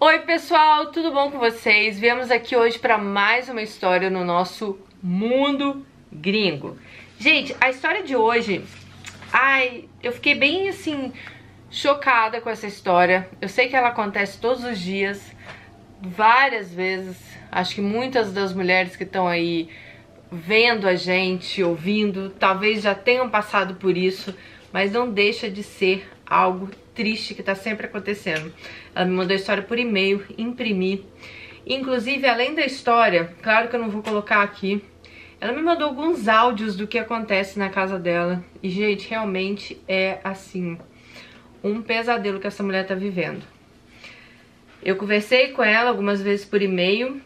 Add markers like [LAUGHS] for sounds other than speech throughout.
Oi pessoal, tudo bom com vocês? Viemos aqui hoje para mais uma história no nosso mundo gringo. Gente, a história de hoje, ai, eu fiquei bem assim chocada com essa história. Eu sei que ela acontece todos os dias, várias vezes. Acho que muitas das mulheres que estão aí vendo a gente, ouvindo, talvez já tenham passado por isso, mas não deixa de ser algo triste que tá sempre acontecendo. Ela me mandou a história por e-mail, imprimi. Inclusive, além da história, claro que eu não vou colocar aqui, ela me mandou alguns áudios do que acontece na casa dela. E, gente, realmente é assim, um pesadelo que essa mulher tá vivendo. Eu conversei com ela algumas vezes por e-mail.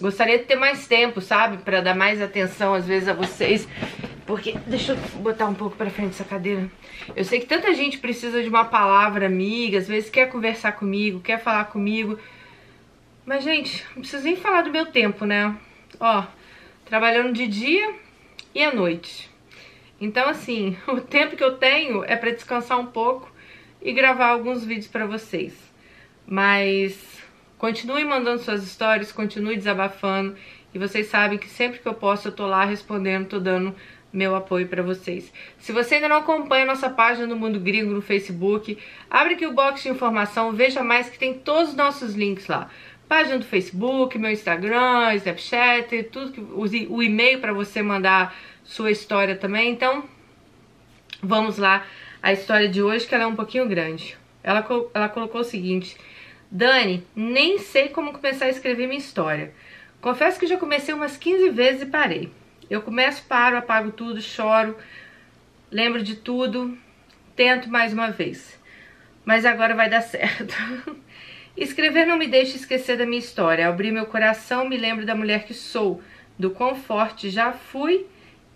Gostaria de ter mais tempo, sabe? Pra dar mais atenção, às vezes, a vocês. Porque, deixa eu botar um pouco pra frente essa cadeira. Eu sei que tanta gente precisa de uma palavra amiga, às vezes quer conversar comigo, quer falar comigo. Mas, gente, não preciso nem falar do meu tempo, né? Ó, trabalhando de dia e à noite. Então, assim, [LAUGHS] o tempo que eu tenho é pra descansar um pouco e gravar alguns vídeos pra vocês. Mas continue mandando suas histórias, continue desabafando. E vocês sabem que sempre que eu posso eu tô lá respondendo, tô dando meu apoio para vocês. Se você ainda não acompanha nossa página do Mundo Gringo no Facebook, abre aqui o box de informação, veja mais que tem todos os nossos links lá. Página do Facebook, meu Instagram, Snapchat, tudo que o e-mail para você mandar sua história também. Então, vamos lá. A história de hoje que ela é um pouquinho grande. Ela, ela colocou o seguinte: Dani, nem sei como começar a escrever minha história. Confesso que já comecei umas 15 vezes e parei. Eu começo, paro, apago tudo, choro, lembro de tudo, tento mais uma vez. Mas agora vai dar [LAUGHS] certo. Escrever não me deixa esquecer da minha história. abrir meu coração, me lembro da mulher que sou, do quão forte já fui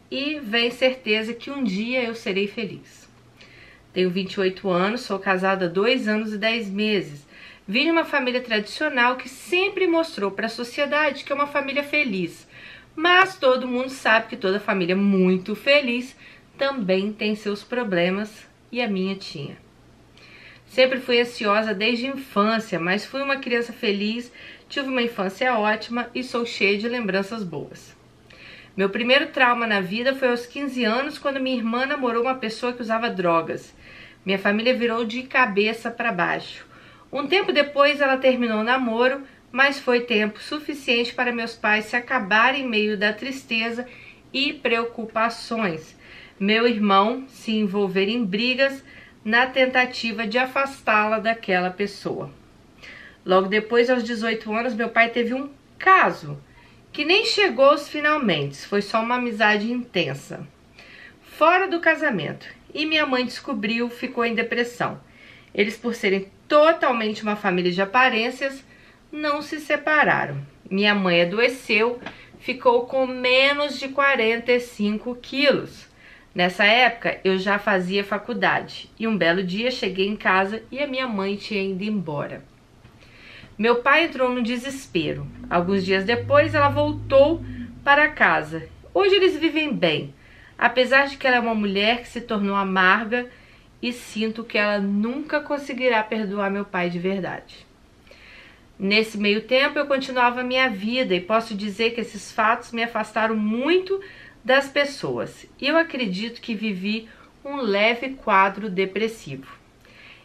e vem certeza que um dia eu serei feliz. Tenho 28 anos, sou casada há dois anos e 10 meses. Vim de uma família tradicional que sempre mostrou para a sociedade que é uma família feliz, mas todo mundo sabe que toda família muito feliz também tem seus problemas e a minha tinha. Sempre fui ansiosa desde a infância, mas fui uma criança feliz, tive uma infância ótima e sou cheia de lembranças boas. Meu primeiro trauma na vida foi aos 15 anos, quando minha irmã namorou uma pessoa que usava drogas. Minha família virou de cabeça para baixo. Um tempo depois, ela terminou o namoro, mas foi tempo suficiente para meus pais se acabarem em meio da tristeza e preocupações. Meu irmão se envolver em brigas na tentativa de afastá-la daquela pessoa. Logo depois, aos 18 anos, meu pai teve um caso que nem chegou aos finalmente, foi só uma amizade intensa. Fora do casamento, e minha mãe descobriu, ficou em depressão. Eles, por serem totalmente uma família de aparências, não se separaram. Minha mãe adoeceu, ficou com menos de 45 quilos. Nessa época eu já fazia faculdade e um belo dia cheguei em casa e a minha mãe tinha ido embora. Meu pai entrou no desespero. Alguns dias depois ela voltou para casa. Hoje eles vivem bem, apesar de que ela é uma mulher que se tornou amarga e sinto que ela nunca conseguirá perdoar meu pai de verdade. Nesse meio tempo eu continuava a minha vida e posso dizer que esses fatos me afastaram muito das pessoas. Eu acredito que vivi um leve quadro depressivo.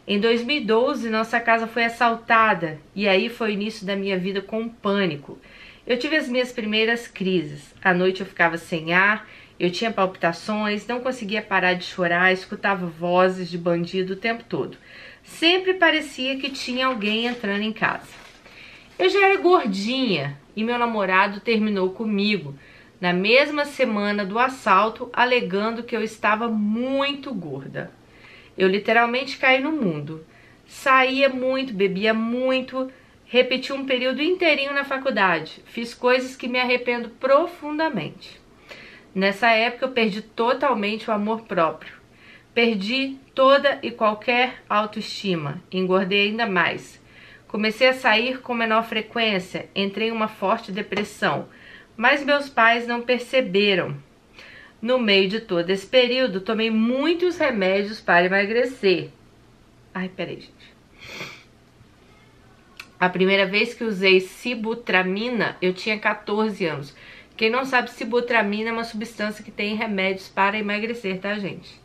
Em 2012, nossa casa foi assaltada e aí foi o início da minha vida com pânico. Eu tive as minhas primeiras crises. À noite eu ficava sem ar, eu tinha palpitações, não conseguia parar de chorar, escutava vozes de bandido o tempo todo. Sempre parecia que tinha alguém entrando em casa. Eu já era gordinha e meu namorado terminou comigo na mesma semana do assalto, alegando que eu estava muito gorda. Eu literalmente caí no mundo. Saía muito, bebia muito, repeti um período inteirinho na faculdade. Fiz coisas que me arrependo profundamente. Nessa época eu perdi totalmente o amor próprio. Perdi toda e qualquer autoestima, engordei ainda mais. Comecei a sair com menor frequência, entrei em uma forte depressão, mas meus pais não perceberam. No meio de todo esse período, tomei muitos remédios para emagrecer. Ai, peraí, gente. A primeira vez que usei sibutramina, eu tinha 14 anos. Quem não sabe, sibutramina é uma substância que tem remédios para emagrecer, tá, gente?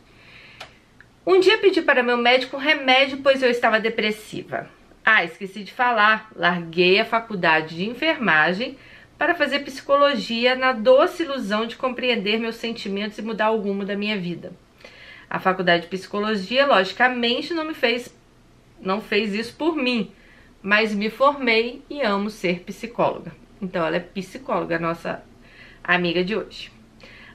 Um dia pedi para meu médico um remédio, pois eu estava depressiva. Ah, esqueci de falar, larguei a faculdade de enfermagem para fazer psicologia na doce ilusão de compreender meus sentimentos e mudar o rumo da minha vida. A faculdade de psicologia, logicamente, não me fez não fez isso por mim, mas me formei e amo ser psicóloga. Então ela é psicóloga, nossa amiga de hoje.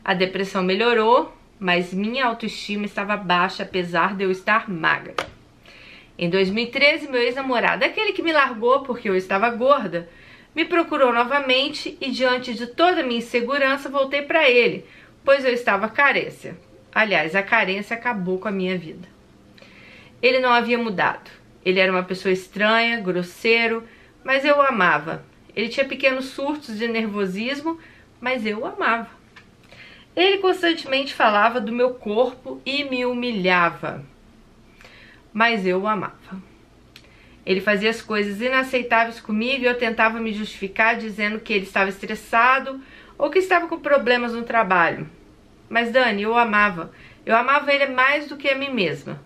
A depressão melhorou, mas minha autoestima estava baixa apesar de eu estar magra. Em 2013, meu ex-namorado, aquele que me largou porque eu estava gorda, me procurou novamente e diante de toda a minha insegurança voltei para ele, pois eu estava carência. Aliás, a carência acabou com a minha vida. Ele não havia mudado. Ele era uma pessoa estranha, grosseiro, mas eu o amava. Ele tinha pequenos surtos de nervosismo, mas eu o amava. Ele constantemente falava do meu corpo e me humilhava, mas eu o amava. Ele fazia as coisas inaceitáveis comigo e eu tentava me justificar dizendo que ele estava estressado ou que estava com problemas no trabalho. Mas Dani, eu o amava. Eu amava ele mais do que a mim mesma.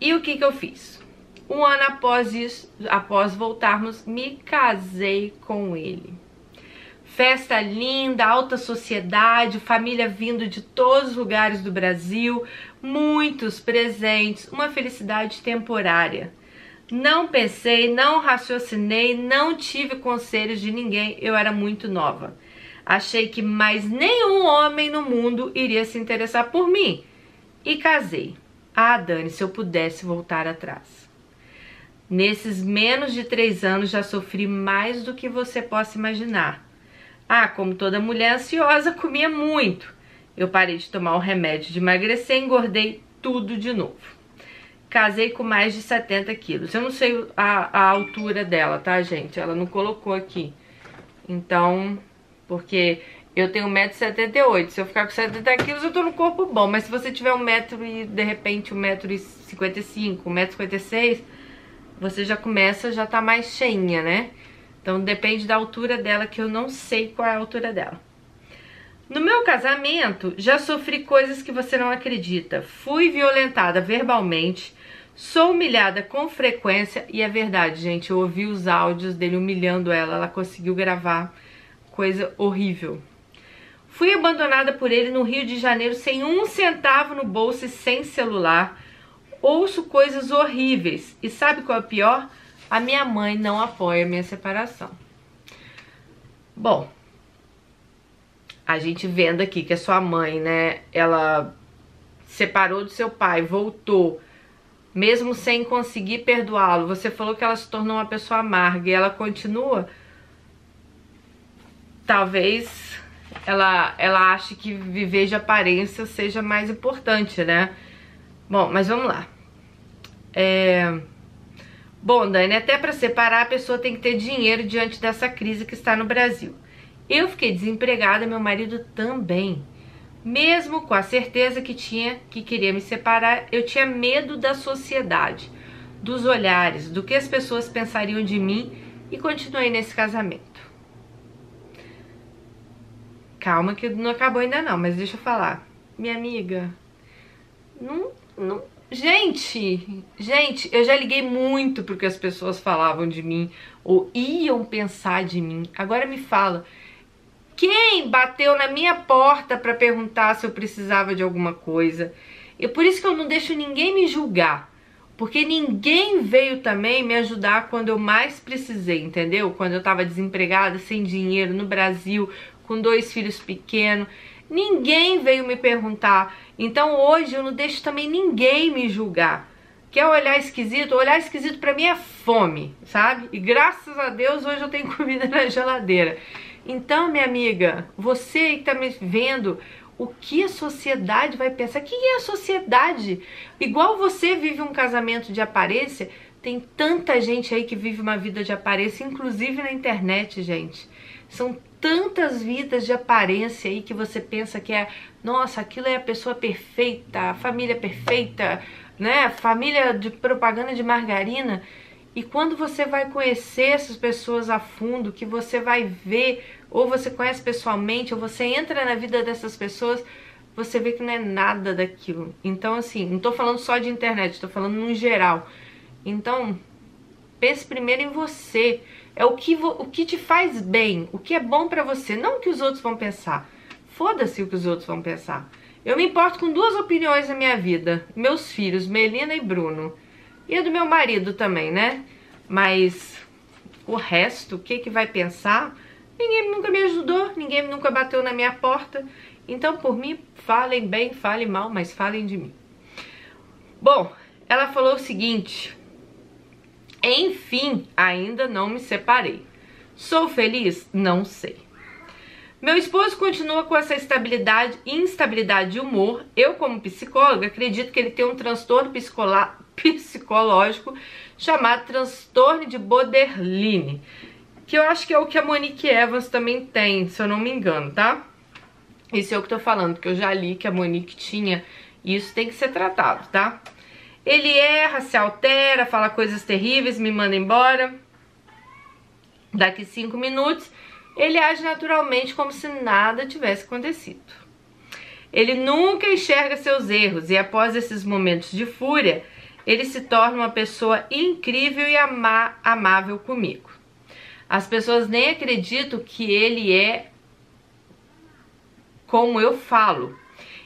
E o que, que eu fiz? Um ano após isso, após voltarmos, me casei com ele. Festa linda, alta sociedade, família vindo de todos os lugares do Brasil, muitos presentes, uma felicidade temporária. Não pensei, não raciocinei, não tive conselhos de ninguém, eu era muito nova. Achei que mais nenhum homem no mundo iria se interessar por mim e casei. Ah, Dani, se eu pudesse voltar atrás. Nesses menos de três anos já sofri mais do que você possa imaginar. Ah, como toda mulher ansiosa, comia muito. Eu parei de tomar o remédio de emagrecer e engordei tudo de novo. Casei com mais de 70 quilos. Eu não sei a, a altura dela, tá, gente? Ela não colocou aqui. Então, porque eu tenho 1,78m. Se eu ficar com 70 quilos, eu tô no corpo bom. Mas se você tiver 1m e, de repente, 1,55m, 1,56m, você já começa, já tá mais cheinha, né? Então, depende da altura dela, que eu não sei qual é a altura dela. No meu casamento, já sofri coisas que você não acredita. Fui violentada verbalmente, sou humilhada com frequência. E é verdade, gente, eu ouvi os áudios dele humilhando ela. Ela conseguiu gravar coisa horrível. Fui abandonada por ele no Rio de Janeiro sem um centavo no bolso e sem celular. Ouço coisas horríveis. E sabe qual é o pior? A minha mãe não apoia a minha separação. Bom, a gente vendo aqui que a sua mãe, né, ela separou do seu pai, voltou, mesmo sem conseguir perdoá-lo. Você falou que ela se tornou uma pessoa amarga e ela continua. Talvez ela, ela acha que viver de aparência seja mais importante, né? Bom, mas vamos lá. É... Bom, Dani, até para separar a pessoa tem que ter dinheiro diante dessa crise que está no Brasil. Eu fiquei desempregada, meu marido também. Mesmo com a certeza que tinha que queria me separar, eu tinha medo da sociedade, dos olhares, do que as pessoas pensariam de mim e continuei nesse casamento. Calma que não acabou ainda não, mas deixa eu falar. Minha amiga, não, não... Gente, gente, eu já liguei muito porque as pessoas falavam de mim ou iam pensar de mim. Agora me fala, quem bateu na minha porta para perguntar se eu precisava de alguma coisa? E por isso que eu não deixo ninguém me julgar. Porque ninguém veio também me ajudar quando eu mais precisei, entendeu? Quando eu tava desempregada, sem dinheiro, no Brasil, com dois filhos pequenos. Ninguém veio me perguntar. Então hoje eu não deixo também ninguém me julgar. Quer olhar esquisito? Olhar esquisito para mim é fome, sabe? E graças a Deus hoje eu tenho [LAUGHS] comida na geladeira. Então, minha amiga, você que tá me vendo, o que a sociedade vai pensar? O que é a sociedade? Igual você vive um casamento de aparência, tem tanta gente aí que vive uma vida de aparência, inclusive na internet, gente. São tantas vidas de aparência aí que você pensa que é, nossa, aquilo é a pessoa perfeita, a família perfeita, né? Família de propaganda de margarina. E quando você vai conhecer essas pessoas a fundo, que você vai ver, ou você conhece pessoalmente, ou você entra na vida dessas pessoas, você vê que não é nada daquilo. Então, assim, não tô falando só de internet, tô falando no geral. Então, pense primeiro em você. É o que, o que te faz bem, o que é bom para você, não o que os outros vão pensar. Foda-se o que os outros vão pensar. Eu me importo com duas opiniões na minha vida: meus filhos, Melina e Bruno. E a do meu marido também, né? Mas o resto, o que que vai pensar? Ninguém nunca me ajudou, ninguém nunca bateu na minha porta. Então, por mim, falem bem, falem mal, mas falem de mim. Bom, ela falou o seguinte: Enfim, ainda não me separei. Sou feliz? Não sei. Meu esposo continua com essa estabilidade, instabilidade de humor. Eu, como psicóloga, acredito que ele tem um transtorno psicológico chamado transtorno de Borderline, que eu acho que é o que a Monique Evans também tem, se eu não me engano, tá? Isso é o que eu tô falando, porque eu já li que a Monique tinha e isso tem que ser tratado, tá? Ele erra, se altera, fala coisas terríveis, me manda embora. Daqui cinco minutos, ele age naturalmente como se nada tivesse acontecido. Ele nunca enxerga seus erros e após esses momentos de fúria, ele se torna uma pessoa incrível e ama amável comigo. As pessoas nem acreditam que ele é como eu falo.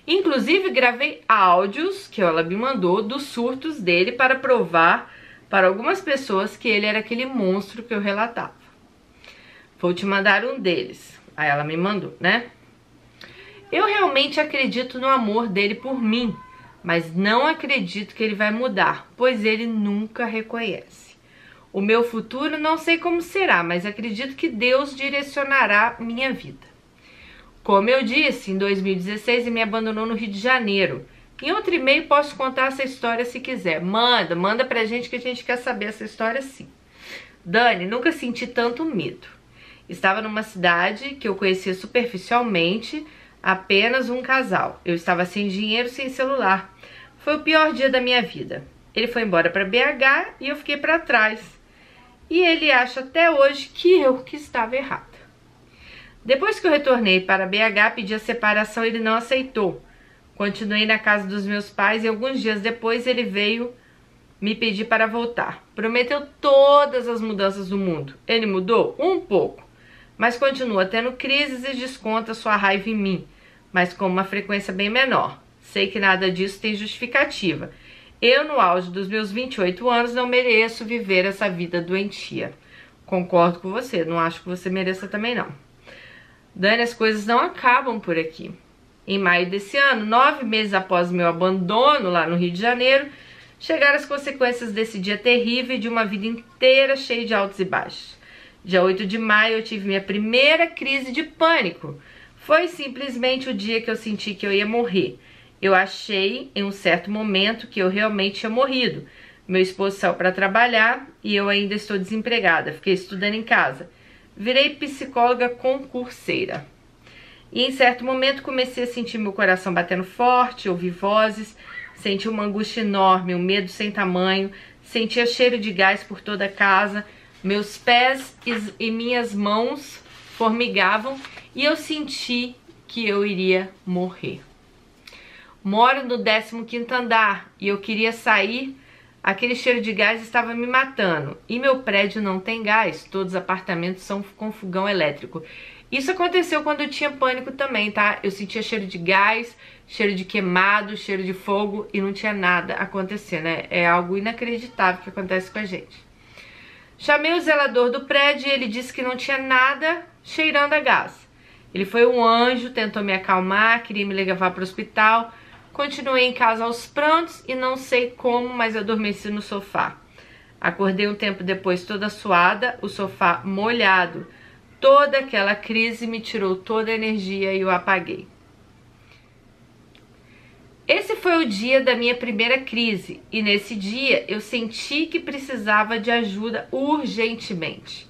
Inclusive, gravei áudios que ela me mandou dos surtos dele para provar para algumas pessoas que ele era aquele monstro que eu relatava. Vou te mandar um deles. Aí ela me mandou, né? Eu realmente acredito no amor dele por mim, mas não acredito que ele vai mudar, pois ele nunca reconhece. O meu futuro não sei como será, mas acredito que Deus direcionará minha vida. Como eu disse, em 2016 ele me abandonou no Rio de Janeiro. Em outro e-mail posso contar essa história se quiser. Manda, manda pra gente que a gente quer saber essa história sim. Dani, nunca senti tanto medo. Estava numa cidade que eu conhecia superficialmente, apenas um casal. Eu estava sem dinheiro, sem celular. Foi o pior dia da minha vida. Ele foi embora para BH e eu fiquei para trás. E ele acha até hoje que eu que estava errado. Depois que eu retornei para BH, pedi a separação, ele não aceitou. Continuei na casa dos meus pais e alguns dias depois ele veio me pedir para voltar. Prometeu todas as mudanças do mundo. Ele mudou um pouco, mas continua tendo crises e desconta sua raiva em mim, mas com uma frequência bem menor. Sei que nada disso tem justificativa. Eu, no auge dos meus 28 anos, não mereço viver essa vida doentia. Concordo com você, não acho que você mereça também não. Dani, as coisas não acabam por aqui. Em maio desse ano, nove meses após meu abandono lá no Rio de Janeiro, chegaram as consequências desse dia terrível de uma vida inteira cheia de altos e baixos. Dia 8 de maio eu tive minha primeira crise de pânico. Foi simplesmente o dia que eu senti que eu ia morrer. Eu achei em um certo momento que eu realmente tinha morrido. Meu esposo saiu para trabalhar e eu ainda estou desempregada. Fiquei estudando em casa virei psicóloga concurseira. E em certo momento comecei a sentir meu coração batendo forte, ouvi vozes, senti uma angústia enorme, um medo sem tamanho, sentia cheiro de gás por toda a casa, meus pés e minhas mãos formigavam e eu senti que eu iria morrer. Moro no 15 andar e eu queria sair Aquele cheiro de gás estava me matando. E meu prédio não tem gás, todos os apartamentos são com fogão elétrico. Isso aconteceu quando eu tinha pânico também, tá? Eu sentia cheiro de gás, cheiro de queimado, cheiro de fogo e não tinha nada acontecendo. né? é algo inacreditável que acontece com a gente. Chamei o zelador do prédio e ele disse que não tinha nada cheirando a gás. Ele foi um anjo, tentou me acalmar, queria me levar para o hospital, Continuei em casa aos prantos e não sei como, mas adormeci no sofá. Acordei um tempo depois toda suada, o sofá molhado. Toda aquela crise me tirou toda a energia e eu apaguei. Esse foi o dia da minha primeira crise e nesse dia eu senti que precisava de ajuda urgentemente.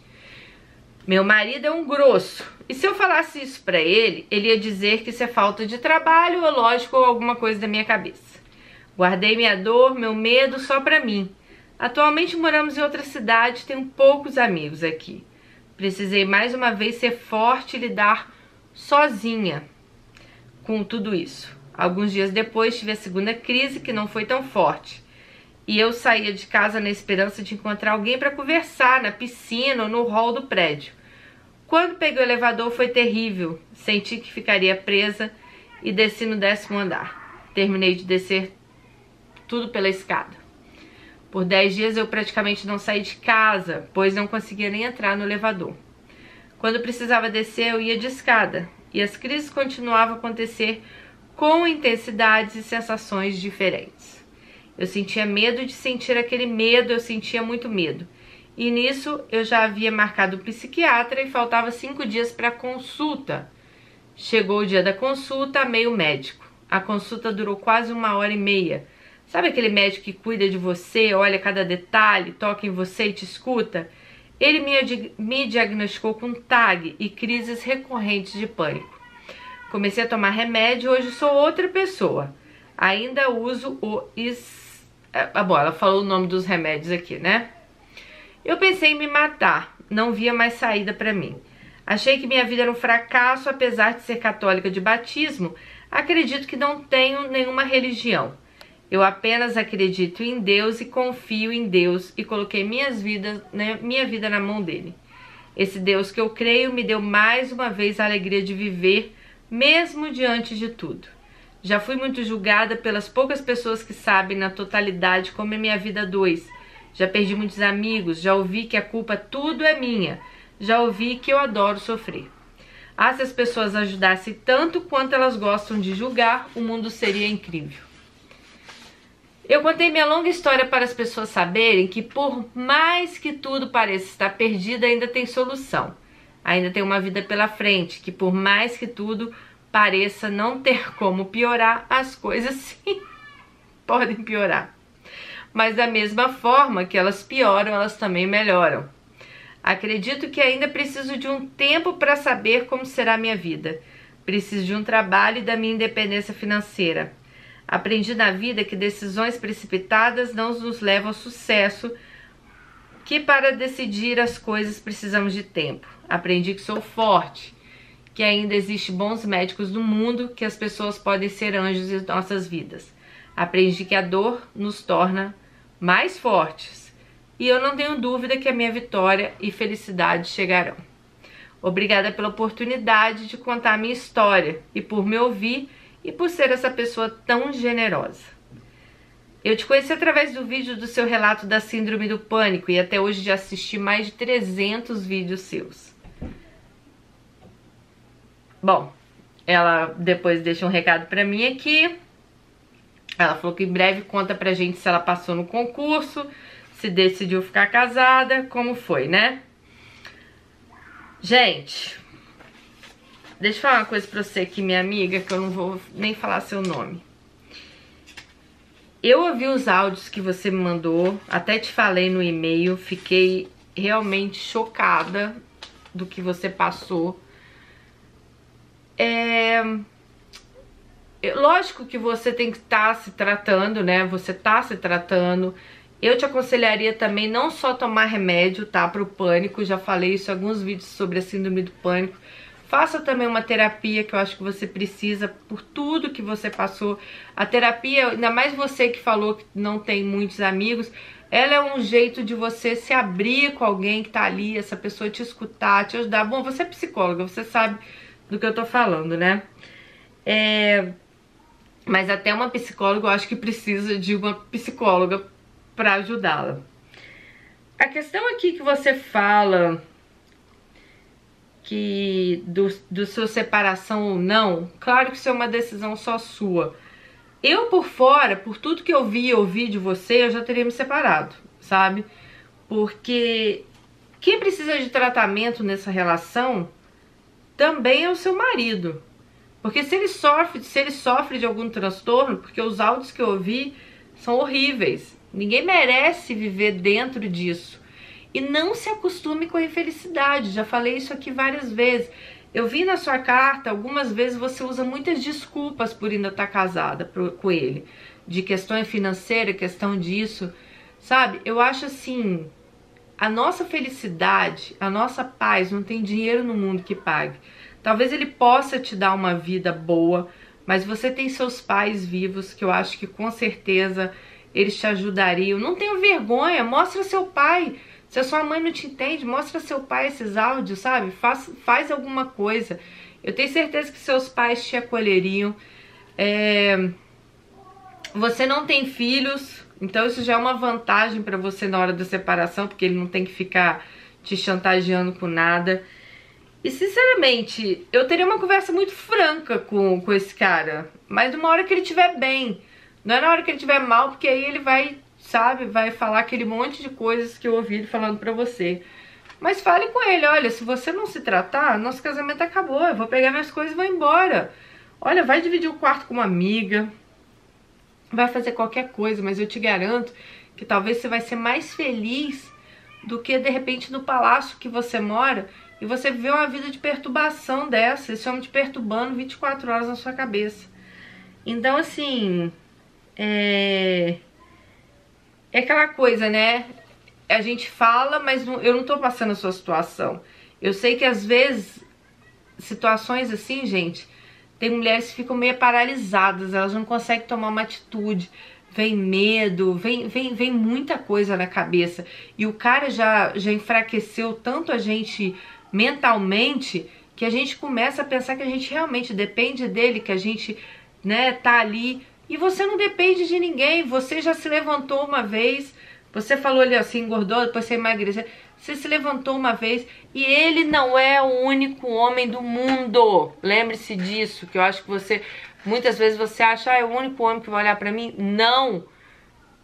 Meu marido é um grosso. E se eu falasse isso para ele, ele ia dizer que isso é falta de trabalho ou lógico ou alguma coisa da minha cabeça. Guardei minha dor, meu medo só para mim. Atualmente moramos em outra cidade, tenho poucos amigos aqui. Precisei mais uma vez ser forte e lidar sozinha com tudo isso. Alguns dias depois tive a segunda crise, que não foi tão forte. E eu saía de casa na esperança de encontrar alguém para conversar na piscina ou no hall do prédio. Quando peguei o elevador foi terrível. Senti que ficaria presa e desci no décimo andar. Terminei de descer tudo pela escada. Por dez dias eu praticamente não saí de casa, pois não conseguia nem entrar no elevador. Quando precisava descer, eu ia de escada, e as crises continuavam a acontecer com intensidades e sensações diferentes. Eu sentia medo de sentir aquele medo, eu sentia muito medo. E nisso eu já havia marcado o psiquiatra e faltava cinco dias para a consulta. Chegou o dia da consulta, meio médico. A consulta durou quase uma hora e meia. Sabe aquele médico que cuida de você, olha cada detalhe, toca em você e te escuta? Ele me, me diagnosticou com TAG e crises recorrentes de pânico. Comecei a tomar remédio e hoje sou outra pessoa. Ainda uso o is... Ah, bom, ela falou o nome dos remédios aqui, né? Eu pensei em me matar, não via mais saída para mim. Achei que minha vida era um fracasso, apesar de ser católica de batismo, acredito que não tenho nenhuma religião. Eu apenas acredito em Deus e confio em Deus e coloquei minhas vidas, né, minha vida na mão dele. Esse Deus que eu creio me deu mais uma vez a alegria de viver mesmo diante de tudo. Já fui muito julgada pelas poucas pessoas que sabem na totalidade como é minha vida dois. Já perdi muitos amigos, já ouvi que a culpa tudo é minha, já ouvi que eu adoro sofrer. Ah, se as pessoas ajudassem tanto quanto elas gostam de julgar, o mundo seria incrível. Eu contei minha longa história para as pessoas saberem que, por mais que tudo pareça estar perdido, ainda tem solução ainda tem uma vida pela frente, que por mais que tudo pareça não ter como piorar, as coisas [LAUGHS] sim podem piorar. Mas da mesma forma que elas pioram, elas também melhoram. Acredito que ainda preciso de um tempo para saber como será a minha vida. Preciso de um trabalho e da minha independência financeira. Aprendi na vida que decisões precipitadas não nos levam ao sucesso, que para decidir as coisas precisamos de tempo. Aprendi que sou forte, que ainda existe bons médicos no mundo, que as pessoas podem ser anjos em nossas vidas. Aprendi que a dor nos torna mais fortes. E eu não tenho dúvida que a minha vitória e felicidade chegarão. Obrigada pela oportunidade de contar a minha história e por me ouvir e por ser essa pessoa tão generosa. Eu te conheci através do vídeo do seu relato da síndrome do pânico e até hoje já assisti mais de 300 vídeos seus. Bom, ela depois deixa um recado pra mim aqui. Ela falou que em breve conta pra gente se ela passou no concurso, se decidiu ficar casada, como foi, né? Gente, deixa eu falar uma coisa pra você aqui, minha amiga, que eu não vou nem falar seu nome. Eu ouvi os áudios que você me mandou, até te falei no e-mail, fiquei realmente chocada do que você passou. É... Lógico que você tem que estar tá se tratando, né? Você tá se tratando. Eu te aconselharia também não só tomar remédio, tá? Pro pânico, já falei isso em alguns vídeos sobre a síndrome do pânico. Faça também uma terapia que eu acho que você precisa por tudo que você passou. A terapia, ainda mais você que falou que não tem muitos amigos, ela é um jeito de você se abrir com alguém que tá ali, essa pessoa te escutar, te ajudar. Bom, você é psicóloga, você sabe do que eu tô falando, né? É... Mas até uma psicóloga eu acho que precisa de uma psicóloga para ajudá-la. A questão aqui que você fala que do, do sua separação ou não, claro que isso é uma decisão só sua. Eu por fora, por tudo que eu vi e ouvi de você, eu já teria me separado, sabe? Porque quem precisa de tratamento nessa relação também é o seu marido. Porque se ele sofre, se ele sofre de algum transtorno, porque os áudios que eu ouvi são horríveis. Ninguém merece viver dentro disso. E não se acostume com a infelicidade, já falei isso aqui várias vezes. Eu vi na sua carta, algumas vezes você usa muitas desculpas por ainda estar casada com ele. de questão financeira, questão disso, sabe? Eu acho assim, a nossa felicidade, a nossa paz, não tem dinheiro no mundo que pague. Talvez ele possa te dar uma vida boa, mas você tem seus pais vivos, que eu acho que com certeza eles te ajudariam. Não tenha vergonha, mostra seu pai. Se a sua mãe não te entende, mostra seu pai esses áudios, sabe? Faz, faz alguma coisa. Eu tenho certeza que seus pais te acolheriam. É... Você não tem filhos, então isso já é uma vantagem para você na hora da separação, porque ele não tem que ficar te chantageando com nada. E sinceramente, eu teria uma conversa muito franca com, com esse cara. Mas uma hora que ele estiver bem. Não é na hora que ele estiver mal, porque aí ele vai, sabe, vai falar aquele monte de coisas que eu ouvi ele falando pra você. Mas fale com ele, olha, se você não se tratar, nosso casamento acabou. Eu vou pegar minhas coisas e vou embora. Olha, vai dividir o quarto com uma amiga. Vai fazer qualquer coisa, mas eu te garanto que talvez você vai ser mais feliz do que de repente no palácio que você mora e você vê uma vida de perturbação dessa, esse homem te perturbando 24 horas na sua cabeça. Então, assim, é, é aquela coisa, né? A gente fala, mas eu não tô passando a sua situação. Eu sei que às vezes, situações assim, gente, tem mulheres que ficam meio paralisadas, elas não conseguem tomar uma atitude, vem medo, vem, vem, vem muita coisa na cabeça. E o cara já, já enfraqueceu tanto a gente mentalmente que a gente começa a pensar que a gente realmente depende dele, que a gente, né, tá ali. E você não depende de ninguém, você já se levantou uma vez, você falou ali assim, engordou, depois você emagreceu. Você se levantou uma vez e ele não é o único homem do mundo. Lembre-se disso, que eu acho que você muitas vezes você acha, ah, é o único homem que vai olhar para mim. Não.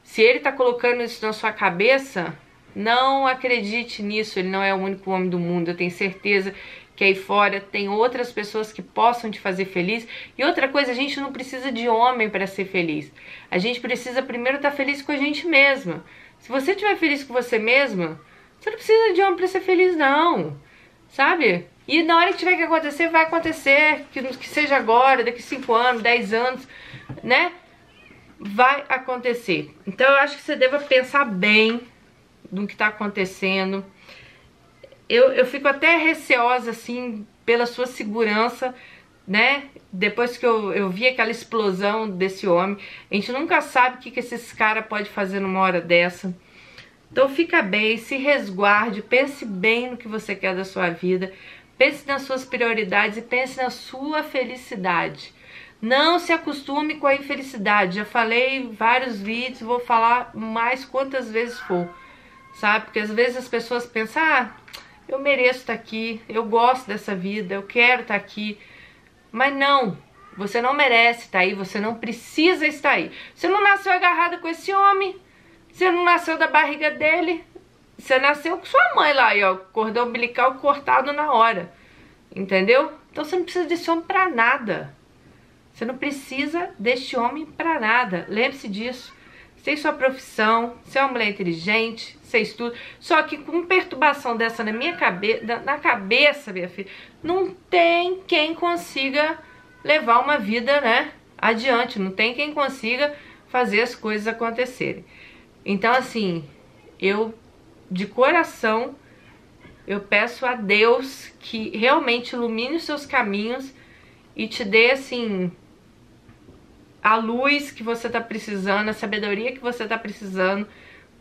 Se ele tá colocando isso na sua cabeça, não acredite nisso, ele não é o único homem do mundo. Eu tenho certeza que aí fora tem outras pessoas que possam te fazer feliz. E outra coisa, a gente não precisa de homem para ser feliz. A gente precisa primeiro estar tá feliz com a gente mesma. Se você estiver feliz com você mesma, você não precisa de homem para ser feliz, não. Sabe? E na hora que tiver que acontecer, vai acontecer. Que, que seja agora, daqui 5 anos, 10 anos, né? Vai acontecer. Então eu acho que você deva pensar bem do que está acontecendo. Eu, eu fico até receosa, assim, pela sua segurança, né? Depois que eu, eu vi aquela explosão desse homem, a gente nunca sabe o que, que esses caras podem fazer numa hora dessa. Então fica bem, se resguarde, pense bem no que você quer da sua vida, pense nas suas prioridades e pense na sua felicidade. Não se acostume com a infelicidade. Já falei vários vídeos, vou falar mais quantas vezes for sabe? Porque às vezes as pessoas pensam, ah, eu mereço estar aqui, eu gosto dessa vida, eu quero estar aqui. Mas não, você não merece estar aí, você não precisa estar aí. Você não nasceu agarrada com esse homem, você não nasceu da barriga dele, você nasceu com sua mãe lá, aí, ó, cordão umbilical cortado na hora. Entendeu? Então você não precisa desse homem pra nada. Você não precisa deste homem pra nada. Lembre-se disso. Tem sua profissão, é uma mulher inteligente, você estuda. Só que com perturbação dessa na minha cabeça, na cabeça, minha filha, não tem quem consiga levar uma vida, né, adiante. Não tem quem consiga fazer as coisas acontecerem. Então, assim, eu de coração eu peço a Deus que realmente ilumine os seus caminhos e te dê assim a luz que você está precisando, a sabedoria que você está precisando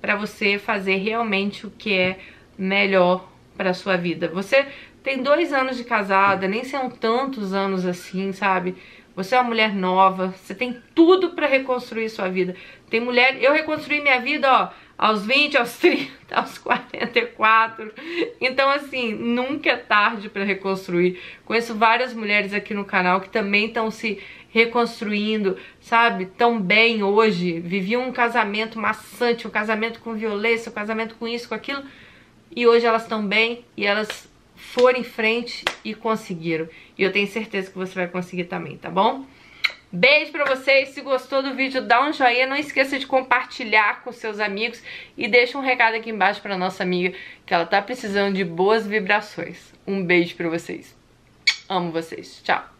para você fazer realmente o que é melhor para sua vida. Você tem dois anos de casada, nem são tantos anos assim, sabe? Você é uma mulher nova, você tem tudo para reconstruir sua vida. Tem mulher, eu reconstruí minha vida, ó, aos 20, aos 30, [LAUGHS] aos 44. Então, assim, nunca é tarde para reconstruir. Conheço várias mulheres aqui no canal que também estão se reconstruindo, sabe, tão bem hoje, viviam um casamento maçante, um casamento com violência, um casamento com isso, com aquilo, e hoje elas estão bem e elas foram em frente e conseguiram. E eu tenho certeza que você vai conseguir também, tá bom? Beijo pra vocês, se gostou do vídeo dá um joinha, não esqueça de compartilhar com seus amigos e deixa um recado aqui embaixo pra nossa amiga que ela tá precisando de boas vibrações. Um beijo pra vocês. Amo vocês. Tchau.